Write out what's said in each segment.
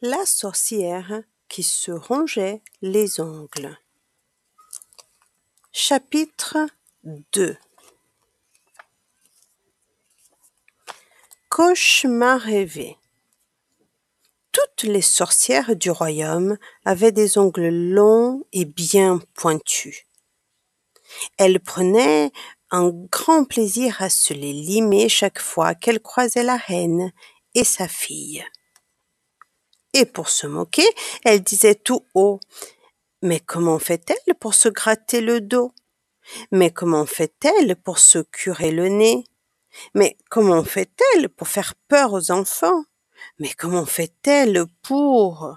La sorcière qui se rongeait les ongles. Chapitre 2 Cauchemar rêvé Toutes les sorcières du royaume avaient des ongles longs et bien pointus. Elles prenaient un grand plaisir à se les limer chaque fois qu'elles croisaient la reine et sa fille. Et pour se moquer, elle disait tout haut Mais comment fait-elle pour se gratter le dos? Mais comment fait-elle pour se curer le nez? Mais comment fait-elle pour faire peur aux enfants? Mais comment fait-elle pour?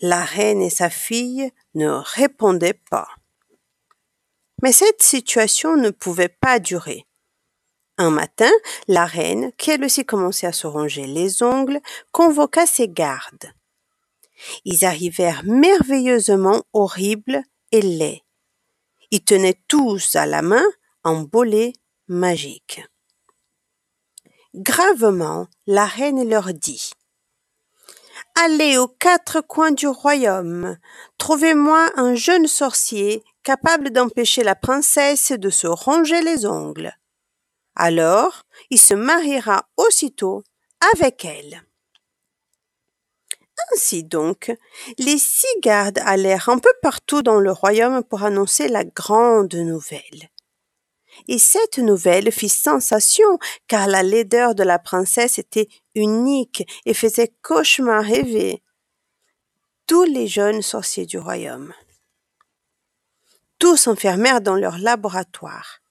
La reine et sa fille ne répondaient pas. Mais cette situation ne pouvait pas durer. Un matin, la reine, qui elle aussi commençait à se ronger les ongles, convoqua ses gardes. Ils arrivèrent merveilleusement horribles et laids. Ils tenaient tous à la main un bolet magique. Gravement, la reine leur dit Allez aux quatre coins du royaume, trouvez-moi un jeune sorcier capable d'empêcher la princesse de se ronger les ongles. Alors, il se mariera aussitôt avec elle. Ainsi donc, les six gardes allèrent un peu partout dans le royaume pour annoncer la grande nouvelle. Et cette nouvelle fit sensation car la laideur de la princesse était unique et faisait cauchemar rêver tous les jeunes sorciers du royaume. Tous s'enfermèrent dans leur laboratoire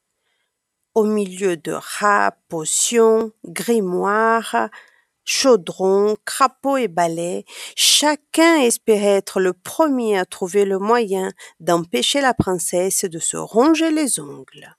au milieu de rats, potions, grimoires, chaudrons, crapauds et balais, chacun espérait être le premier à trouver le moyen d'empêcher la princesse de se ronger les ongles.